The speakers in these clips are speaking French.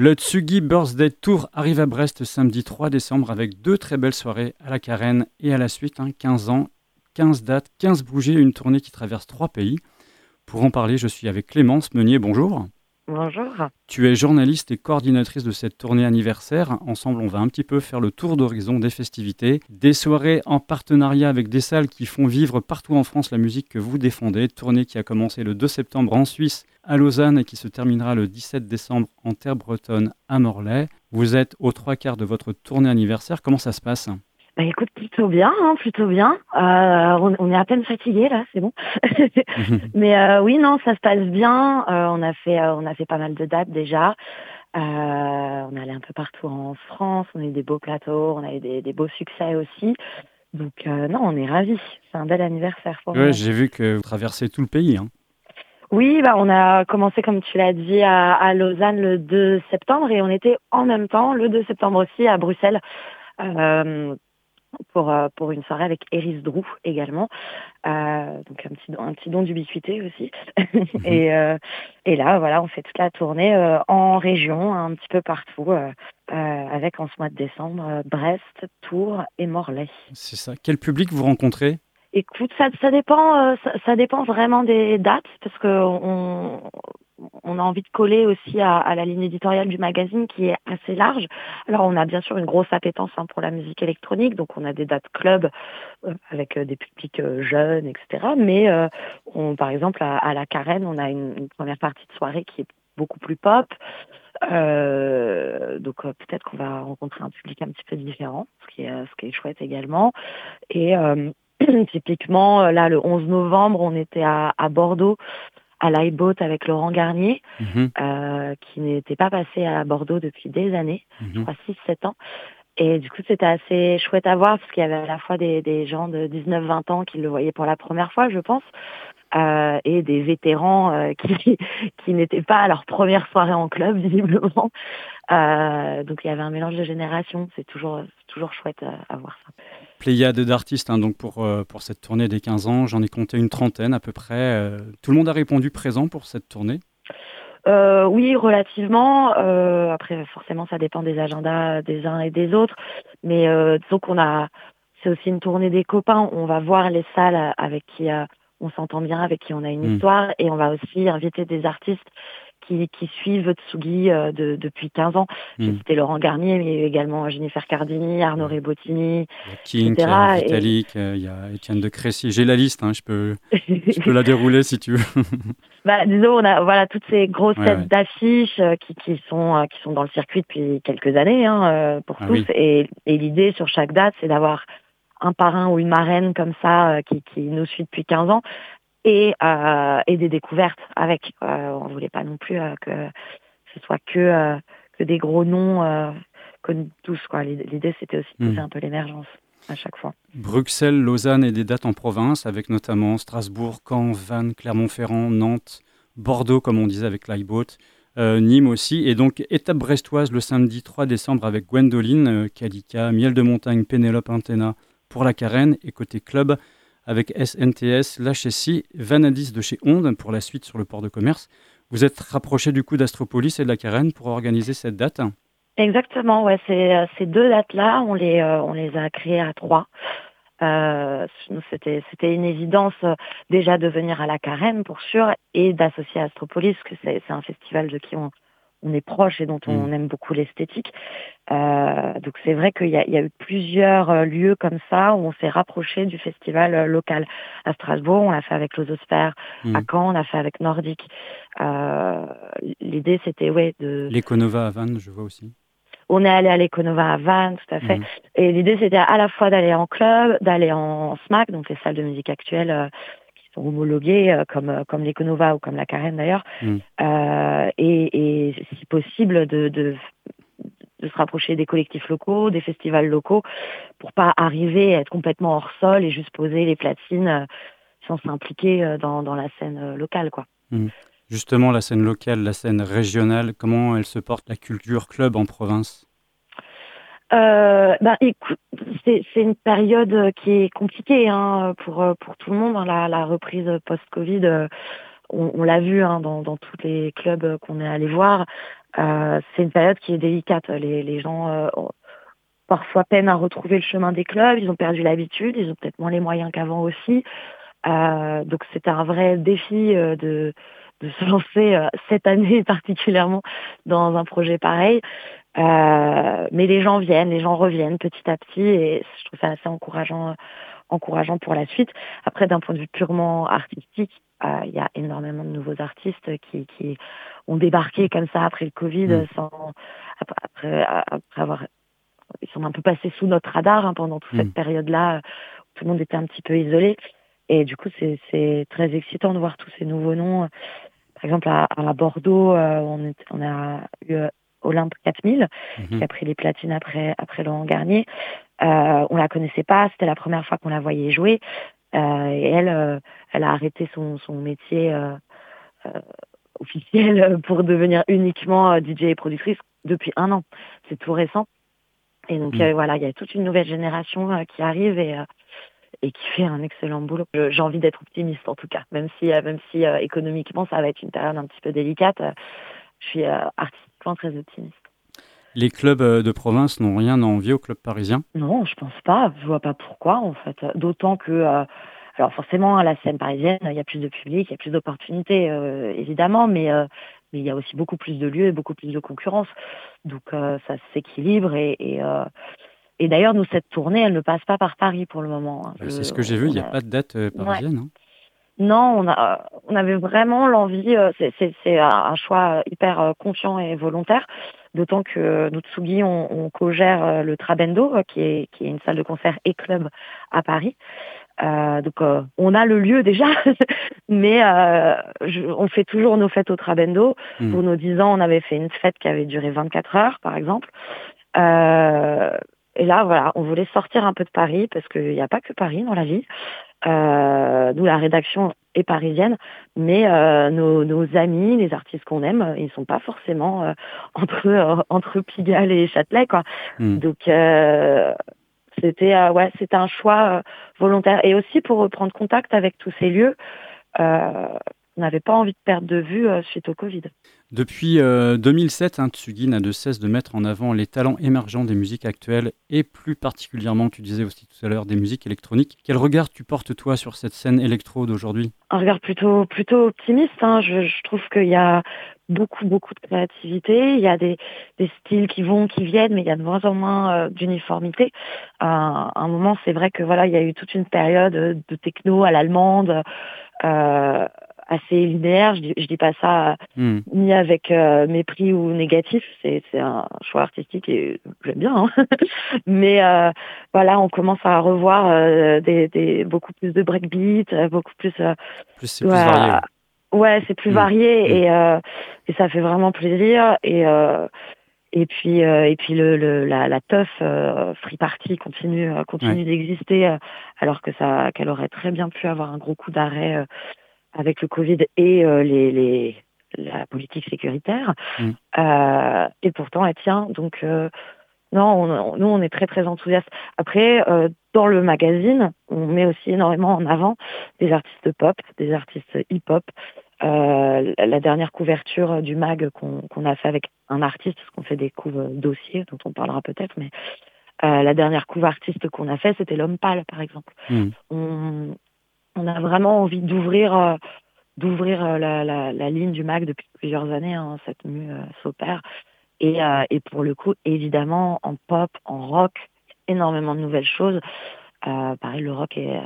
Le Tsugi Birthday Tour arrive à Brest samedi 3 décembre avec deux très belles soirées à la Carène et à la suite, 15 hein, ans, 15 dates, 15 bougies, une tournée qui traverse trois pays. Pour en parler, je suis avec Clémence Meunier, bonjour. Bonjour. Tu es journaliste et coordinatrice de cette tournée anniversaire. Ensemble, on va un petit peu faire le tour d'horizon des festivités, des soirées en partenariat avec des salles qui font vivre partout en France la musique que vous défendez. Tournée qui a commencé le 2 septembre en Suisse, à Lausanne, et qui se terminera le 17 décembre en terre bretonne à Morlaix. Vous êtes aux trois quarts de votre tournée anniversaire. Comment ça se passe? Bah écoute, plutôt bien, hein, plutôt bien. Euh, on, est à peine fatigué là, c'est bon. Mais euh, oui, non, ça se passe bien. Euh, on a fait, on a fait pas mal de dates déjà. on est allé un peu partout en France. On a eu des beaux plateaux, on a eu des, beaux succès aussi. Donc non, on est ravis. C'est un bel anniversaire pour ouais, J'ai vu que vous traversez tout le pays. Hein. Oui, bah on a commencé comme tu l'as dit à, à, Lausanne le 2 septembre et on était en même temps le 2 septembre aussi à Bruxelles. Euh, pour, euh, pour une soirée avec Eris Drou également. Euh, donc un petit, un petit don d'ubiquité aussi. Mhm. et, euh, et là, voilà, on fait toute la tournée en région, un petit peu partout, avec en ce mois de décembre Brest, Tours et Morlaix. C'est ça. Quel public vous rencontrez? Écoute, ça, ça dépend, ça, ça, dépend vraiment des dates parce que on, on a envie de coller aussi à, la ligne éditoriale du magazine qui est assez large. Alors on a bien sûr une grosse appétence hein, pour la musique électronique, donc on a des dates club euh, avec euh, des publics euh, jeunes, etc. Mais on, par exemple à, la Carène, on a une, première partie de soirée qui est beaucoup plus pop. donc peut-être qu'on va rencontrer un public un petit peu différent, ce qui est, ce qui est chouette également. Et typiquement, là, le 11 novembre, on était à, à Bordeaux à l'iBoat avec Laurent Garnier, mhm. euh, qui n'était pas passé à Bordeaux depuis des années, mhm. je crois 6-7 ans. Et du coup, c'était assez chouette à voir parce qu'il y avait à la fois des, des gens de 19-20 ans qui le voyaient pour la première fois, je pense, euh, et des vétérans euh, qui, qui n'étaient pas à leur première soirée en club, visiblement. Euh, donc il y avait un mélange de générations. C'est toujours, toujours chouette à, à voir ça. Pléiade d'artistes hein, donc pour, euh, pour cette tournée des 15 ans. J'en ai compté une trentaine à peu près. Euh, tout le monde a répondu présent pour cette tournée euh, oui, relativement. après, forcément, ça dépend des agendas des uns et des autres. Mais disons qu'on a, c'est aussi une tournée des copains. On va voir les salles avec qui on s'entend bien, avec qui on a une hmm. histoire, et on va aussi inviter des artistes qui, suivent Tsugi euh, depuis 15 ans. J'ai hmm. cité Laurent Garnier, mais également Jennifer Cardini, Arnaud Rebottini, King, etc. Vitalik, euh, il y a Étienne de Crécy. J'ai la liste, hein, je, peux, je peux la dérouler si tu veux. bah, disons, on a voilà, toutes ces grosses têtes d'affiches euh, qui, qui, sont, qui sont dans le circuit depuis quelques années hein, pour ah tous. Et, et l'idée sur chaque date, c'est d'avoir un parrain ou une marraine comme ça qui, qui nous suit depuis 15 ans et, euh, et des découvertes avec. Euh, on voulait pas non plus euh, que ce soit que, euh, que des gros noms euh, connus tous. Quoi. L'idée, c'était aussi de pousser hmm. un peu l'émergence à chaque fois. Bruxelles, Lausanne et des dates en province, avec notamment Strasbourg, Caen, Vannes, Clermont-Ferrand, Nantes, Bordeaux, comme on disait avec l'iBoat, euh, Nîmes aussi. Et donc, étape brestoise le samedi 3 décembre avec Gwendoline, Calica, Miel de Montagne, Pénélope Antena pour la Carène. Et côté club, avec SNTS, l'HSI, Vanadis de chez Onde pour la suite sur le port de commerce. Vous êtes rapproché du coup d'Astropolis et de la Carène pour organiser cette date? Exactement, ouais, euh, ces deux dates-là, on les, euh, on les a créées à trois. Euh, c'était une évidence déjà de venir à la Carène pour sûr et d'associer Astropolis, que c'est un festival de qui on, on est proche et dont on mm. aime beaucoup l'esthétique. Euh, donc c'est vrai qu'il y, y, a eu plusieurs euh, lieux comme ça où on s'est rapproché du festival euh, local. À Strasbourg, on l'a fait avec l'Ososphère. Mm. À Caen, on l'a fait avec Nordique. Euh, L'idée, c'était ouais de. L'Econova à Vannes, je vois aussi. On est allé à l'Econova à Vannes, tout à fait. Mm. Et l'idée, c'était à la fois d'aller en club, d'aller en SMAC, donc les salles de musique actuelles euh, comme euh, comme l'Econova ou comme la Carène d'ailleurs, mm. euh, et, et, si possible de, de, de se rapprocher des collectifs locaux, des festivals locaux, pour pas arriver à être complètement hors sol et juste poser les platines sans s'impliquer dans, dans la scène locale, quoi. Mm. Justement, la scène locale, la scène régionale, comment elle se porte la culture club en province? Euh, écoute, c'est, une période qui est compliquée hein, pour pour tout le monde. Hein, la, la reprise post-Covid, on, on l'a vu hein, dans, dans tous les clubs qu'on est allé voir. c'est une période qui est délicate. Les, les gens parfois peinent à retrouver le chemin des clubs, ils ont perdu l'habitude, ils ont peut-être moins les moyens qu'avant aussi. donc c'est un vrai défi de de se lancer euh, cette année particulièrement dans un projet pareil. Euh, mais les gens viennent, les gens reviennent petit à petit et je trouve ça assez encourageant, encourageant pour la suite. Après, d'un point de vue purement artistique, euh, il y a énormément de nouveaux artistes qui, qui ont débarqué comme ça après le Covid, mmh. sans, après, après, avoir, ils sont un peu passés sous notre radar hein, pendant toute cette mmh. période-là. Tout le monde était un petit peu isolé. Et du coup, c'est très excitant de voir tous ces nouveaux noms par exemple, à, Bordeaux, euh, on, on, a eu Olympe 4000, mhm. qui a pris les platines après, après Laurent Garnier. Euh, on la connaissait pas, c'était la première fois qu'on la voyait jouer. Euh, et elle, elle a arrêté son, son métier officiel pour devenir uniquement DJ et productrice depuis un an. C'est tout récent. Et donc mhm. voilà, il y a toute une nouvelle génération qui arrive et et qui fait un excellent boulot. J'ai envie d'être optimiste en tout cas, même si, euh, même si euh, économiquement ça va être une période un petit peu délicate. Euh, je suis artistiquement très optimiste. Les clubs de province n'ont rien à envier aux clubs parisiens? Non, je pense pas. Je vois pas pourquoi en fait. D'autant que, alors forcément, à la scène parisienne, il y a plus de public, il y a plus d'opportunités évidemment, mais mais il y a aussi beaucoup plus de lieux et beaucoup plus de concurrence. Donc ça s'équilibre et, et, et d'ailleurs, nous, cette tournée, elle ne passe pas par Paris pour le moment. Hein. C'est ce que j'ai vu, il n'y a pas de date euh, parisienne. Hein. Non, on, a, on avait vraiment l'envie, euh, c'est un choix hyper euh, conscient et volontaire, d'autant que nous, Tsugi, on, on co-gère le Trabendo, qui est, qui est une salle de concert et club à Paris. Euh, donc on a le lieu déjà, mais euh, on fait toujours nos fêtes au Trabendo. Hmm. Pour nos 10 ans, on avait fait une fête qui avait duré 24 heures, par exemple. Euh, et là, voilà, on voulait sortir un peu de Paris parce qu'il n'y a pas que Paris dans la vie. Euh, nous, la rédaction est parisienne, mais euh, nos, nos, amis, les artistes qu'on aime, ils sont pas forcément euh, entre euh, entre Pigalle et Châtelet, quoi. Hmm. Donc euh, c'était ouais, c'était un choix volontaire et aussi pour reprendre contact avec tous ces lieux. on n'avait pas envie de perdre de vue suite au Covid. Depuis 2007, euh, hein, Tsugi n'a de cesse de mettre en avant les talents émergents des musiques actuelles et plus particulièrement, tu disais aussi tout à l'heure, des musiques électroniques. Quel regard tu portes toi sur cette scène électro d'aujourd'hui? Un regard plutôt plutôt optimiste. Hein. Je, trouve qu'il y a beaucoup beaucoup de créativité. Il y a des, styles qui vont, qui viennent, mais il y a de moins en moins euh, d'uniformité. à un moment, c'est vrai que voilà, il y a eu toute une période de techno à l'allemande. Euh, assez linéaire. Je dis, dis pas ça hmm. ni avec euh, mépris ou négatif. C'est, un choix artistique et j'aime bien. Hein. Mais euh, voilà, on commence à revoir euh, des, beaucoup plus de breakbeat, beaucoup plus. plus c'est plus varié. Ouais, c'est plus hmm. varié hmm. et et ça fait vraiment plaisir et et puis et puis le, la, la teuf free party continue continue d'exister alors que ça qu'elle aurait très bien pu avoir un gros coup d'arrêt avec le Covid et euh, les, les, la politique sécuritaire. Mm. Euh, et pourtant, elle tient. Donc, euh, non, nous, on est très, très enthousiastes. Après, dans le magazine, on met aussi énormément en avant des artistes pop, des artistes hip-hop. la dernière couverture du mag qu'on a fait avec un artiste, parce qu'on fait des couves dossiers, dont on parlera peut-être, mais la dernière couve artiste qu'on a fait, c'était L'Homme Pâle, par exemple. Mm. On, on a vraiment envie d'ouvrir euh, d'ouvrir euh, la, la, ligne du MAC depuis plusieurs années. Hein, cette mue euh, s'opère. Et, et pour le coup, évidemment, en pop, en rock, énormément de nouvelles choses. pareil, le rock est,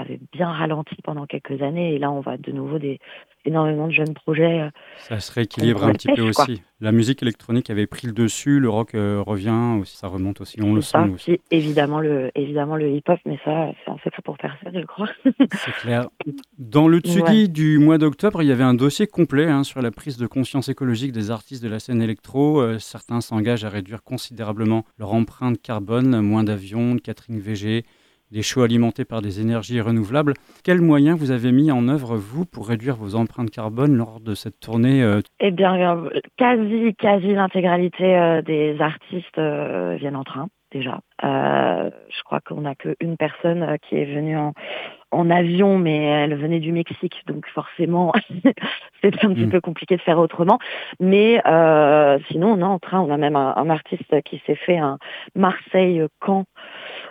avait bien ralenti pendant quelques années et là on voit de nouveau des, énormément de jeunes projets. Euh, ça se rééquilibre un petit peu aussi. La musique électronique avait pris le dessus, le rock euh, revient aussi, ça remonte aussi, on le sent aussi. Évidemment le, évidemment le hip-hop, mais ça c'est en fait pour personne, je crois. C'est clair. Dans le Tsugi du mois d'octobre, il y avait un dossier complet hein, sur la prise de conscience écologique des artistes de la scène électro. Euh, certains s'engagent à réduire considérablement leur empreinte carbone, moins d'avions, de catering VG, des shows alimentés par des énergies renouvelables. Quels moyens vous avez mis en œuvre, vous, pour réduire vos empreintes carbone lors de cette tournée Eh bien, quasi, quasi l'intégralité des artistes viennent en train déjà. Euh, je crois qu'on n'a qu'une personne euh, qui est venue en, en, avion, mais elle venait du Mexique, donc forcément, c'est un petit mm. peu compliqué de faire autrement. Mais euh, sinon, on est en train, on a même un, artiste qui s'est fait un Marseille-Caen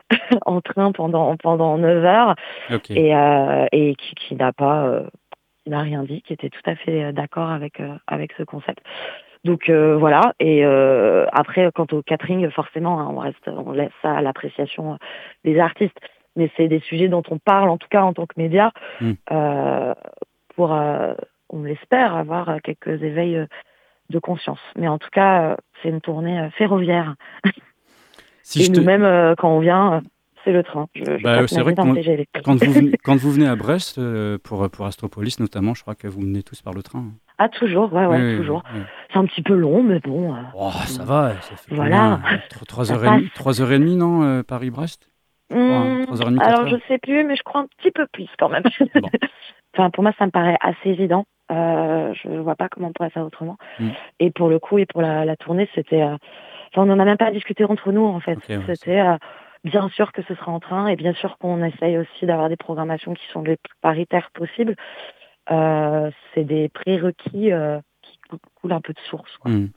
en train pendant pendant 9 heures et, euh, et qui, qui n'a pas euh, n'a rien dit, qui était tout à fait d'accord avec avec ce concept. Donc euh, voilà. Et euh, après, quant au catering, forcément, hein, on reste, on laisse ça à l'appréciation des artistes. Mais c'est des sujets dont on parle, en tout cas en tant que média, euh, pour, on l'espère, avoir quelques éveils de conscience. Mais en tout cas, c'est une tournée ferroviaire. Si Et nous-mêmes, quand on vient, c'est le train. Bah, c'est vrai que quand, vous venez, quand, vous venez, à Brest, pour, pour Astropolis notamment, je crois que vous venez tous par le train. Ah, toujours, ouais, ouais, toujours. C'est un petit peu long, mais bon. Euh, oh, ça va, ça fait voilà. 3h30, 3h30, non, euh, Paris-Brest? Mmh, Alors, je sais plus, mais je crois un petit peu plus quand même. enfin, pour moi, ça me paraît assez évident. Euh, je ne vois pas comment on pourrait faire autrement. Mmh. Et pour le coup, et pour la, tournée, c'était. Enfin, on n'en a même pas discuté entre nous, en fait. c'était bien sûr que ce sera en train et bien sûr qu'on essaye aussi d'avoir des programmations qui sont les plus paritaires possibles. Euh, c'est des prérequis euh, qui coulent un peu de source. Hmm.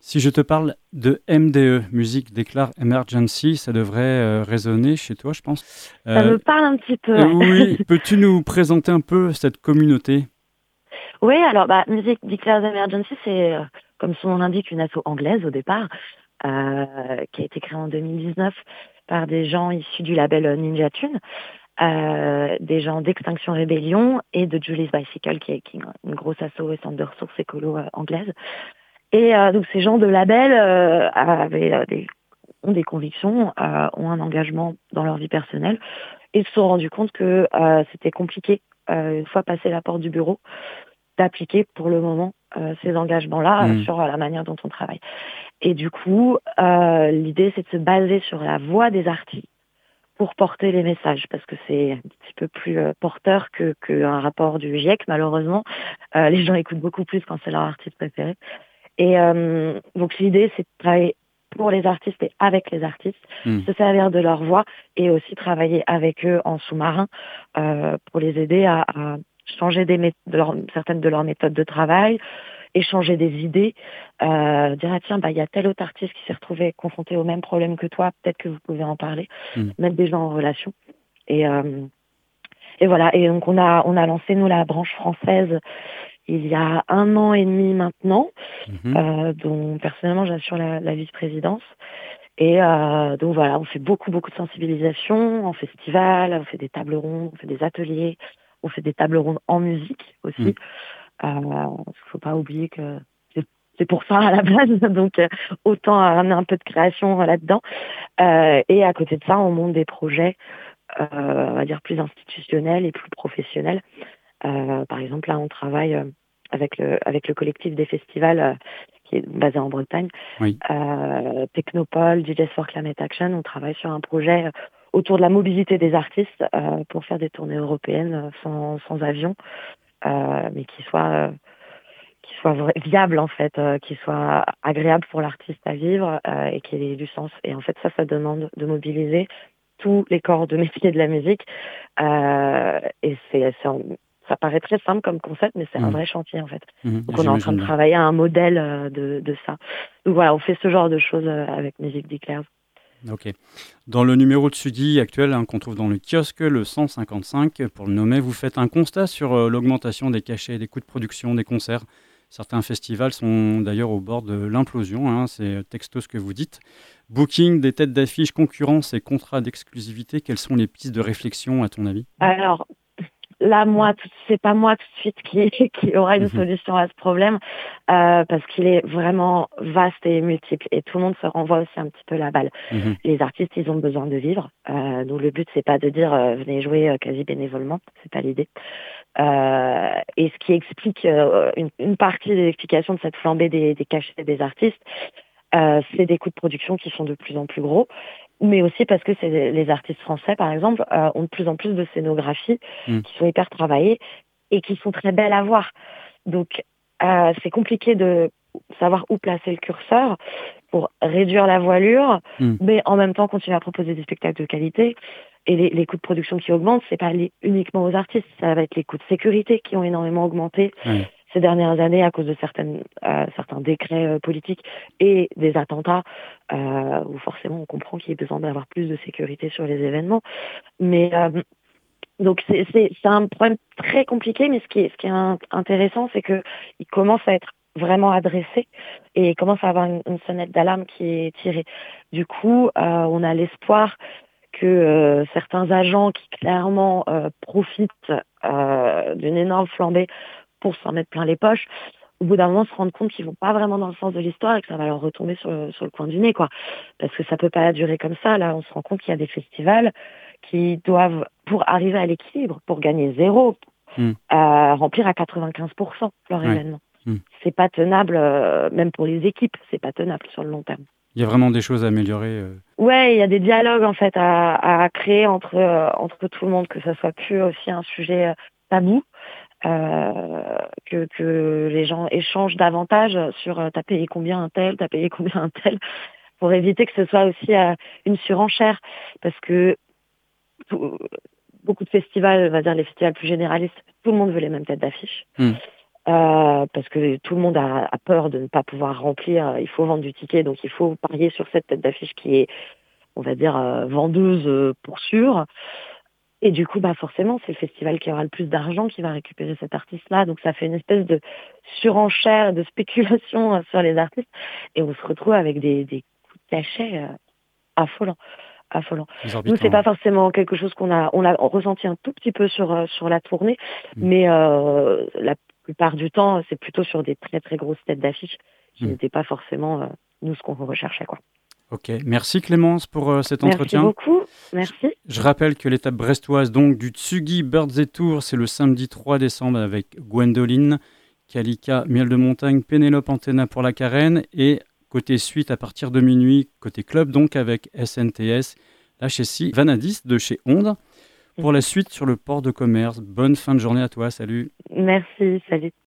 Si je te parle de MDE, Musique Déclare Emergency, ça devrait euh, résonner chez toi, je pense. ça me parle un petit peu. oui, peux-tu nous présenter un peu cette communauté? Oui, alors bah, Musique Declare Emergency, c'est, comme son nom l'indique, une asso anglaise au départ, qui a été créée en 2019 par des gens issus du label Ninja Tune. Euh, des gens d'Extinction Rébellion et de Julie's Bicycle, qui est, une grosse asso et centre de ressources écolo euh, anglaise. Et euh, donc ces gens de label avaient des, ont des convictions, ont un engagement dans leur vie personnelle et se sont rendus compte que c'était compliqué, une fois passé la porte du bureau, d'appliquer pour le moment ces engagements-là mmh. sur la manière dont on travaille. Et du coup, l'idée, c'est de se baser sur la voix des artistes pour porter les messages parce que c'est un petit peu plus euh, porteur que qu'un rapport du GIEC malheureusement. Euh, les gens écoutent beaucoup plus quand c'est leur artiste préféré. Et euh, donc l'idée c'est de travailler pour les artistes et avec les artistes, hmm. se servir de leur voix et aussi travailler avec eux en sous-marin pour les aider à, à changer des de leur, certaines de leurs méthodes de travail, échanger des idées, euh, dire ah, tiens bah il y a tel autre artiste qui s'est retrouvé confronté au même problème que toi, peut-être que vous pouvez en parler, mm. mettre des gens en relation. Et euh, et voilà. Et donc on a on a lancé nous la branche française il y a un an et demi maintenant, mm-hmm. euh, dont personnellement j'assure la, la vice-présidence. Et euh, donc voilà, on fait beaucoup beaucoup de sensibilisation en festival, on fait des tables rondes, on fait des ateliers, on fait des tables rondes en musique aussi. Mm. Il ne faut pas oublier que c'est pour ça à la base, donc euh, autant ramener un peu de création là-dedans. Euh, et à côté de ça, on monte des projets, euh, on va dire plus institutionnels et plus professionnels. par exemple, là, on travaille avec le avec le collectif des festivals qui est basé en Bretagne, oui. Technopole, DJs for Climate Action. On travaille sur un projet autour de la mobilité des artistes pour faire des tournées européennes sans, sans avion. Euh, mais qui soit euh, qui soit viable en fait, euh, qui soit agréable pour l'artiste à vivre et qui ait du sens. Et en fait, ça, ça demande de mobiliser tous les corps de métier de la musique. et c'est, ça paraît très simple comme concept, mais c'est un mmh. vrai chantier en fait. Mmh. Donc on est en train de travailler à un modèle de, de, ça. Donc voilà, on fait ce genre de choses avec Musique Declares. Dans le numéro de Sudi actuel hein, qu'on trouve dans le kiosque, le 155, pour le nommer, vous faites un constat sur euh, l'augmentation des cachets, des coûts de production, des concerts. Certains festivals sont d'ailleurs au bord de l'implosion, hein, c'est texto ce que vous dites. Booking, des têtes d'affiche, concurrence et contrats d'exclusivité, quelles sont les pistes de réflexion à ton avis? Alors, là, moi, c'est pas moi tout de suite qui, qui aura une mhm. solution à ce problème, euh, parce qu'il est vraiment vaste et multiple, et tout le monde se renvoie aussi un petit peu la balle. Mhm. Les artistes, ils ont besoin de vivre, euh, donc le but c'est pas de dire euh, venez jouer euh, quasi bénévolement, c'est pas l'idée. Euh, et ce qui explique euh, une, une, partie de l'explication de cette flambée des, des cachets des artistes, c'est des coûts de production qui sont de plus en plus gros mais aussi parce que c'est les artistes français, par exemple, euh, ont de plus en plus de scénographies Mm. qui sont hyper travaillées et qui sont très belles à voir. Donc, euh, c'est compliqué de savoir où placer le curseur pour réduire la voilure, Mm. mais en même temps continuer à proposer des spectacles de qualité. Et les, les coûts de production qui augmentent, c'est pas lié uniquement aux artistes, ça va être les coûts de sécurité qui ont énormément augmenté. Ces dernières années à cause de certaines, euh, certains décrets euh, politiques et des attentats, euh, où forcément on comprend qu'il a besoin d'avoir plus de sécurité sur les événements. Mais euh, donc c'est c'est- un problème très compliqué, mais ce qui est, ce qui est in- intéressant, c'est que il commence à être vraiment adressé et commence à avoir une, une sonnette d'alarme qui est tirée. Du coup, euh, on a l'espoir que euh, certains agents qui clairement euh, profitent euh, d'une énorme flambée pour s'en mettre plein les poches, au bout d'un moment se rendent compte qu'ils vont pas vraiment dans le sens de l'histoire et que ça va leur retomber sur le, sur le coin du nez, quoi. Parce que ça peut pas durer comme ça. Là, on se rend compte qu'il y a des festivals qui doivent, pour arriver à l'équilibre, pour gagner zéro, Mm. euh, remplir à 95% leur Ouais. événement. Mm. C'est pas tenable, euh, même pour les équipes, c'est pas tenable sur le long terme. Il y a vraiment des choses à améliorer. euh. Ouais, il y a des dialogues en fait à, à créer entre euh, entre tout le monde, que ça soit plus aussi un sujet euh, tabou, euh, que que les gens échangent davantage sur euh, t'as payé combien un tel, t'as payé combien un tel, pour éviter que ce soit aussi euh, une surenchère, parce que tout- beaucoup de festivals, on va dire les festivals plus généralistes, tout le monde veut les mêmes têtes d'affiche. Mm. Euh, parce que tout le monde a, a peur de ne pas pouvoir remplir, il faut vendre du ticket, donc il faut parier sur cette tête d'affiche qui est on va dire, vendeuse pour sûr. Et du coup, bah forcément, c'est le festival qui aura le plus d'argent qui va récupérer cet artiste-là. Donc ça fait une espèce de surenchère, de spéculation euh, sur les artistes. Et on se retrouve avec des, des coups de cachet euh, affolants. affolants. Nous, c'est pas forcément quelque chose qu'on a, on a ressenti un tout petit peu sur euh, sur la tournée, Mm. mais euh, la plupart du temps, c'est plutôt sur des très très grosses têtes d'affiche qui Mm. n'étaient pas forcément euh, nous ce qu'on recherchait quoi. Ok, merci Clémence pour euh, cet Merci entretien. beaucoup, merci. Je rappelle que l'étape brestoise donc du Tsugi Birds et Tours, c'est le samedi 3 décembre avec Gwendoline, Kalika, Miel de Montagne, Pénélope Antena pour la Carène et côté suite à partir de minuit, côté club donc avec SNTS, la Chessie, Vanadis de chez Onde. Pour la suite sur le port de commerce, bonne fin de journée à toi, salut. Merci, salut.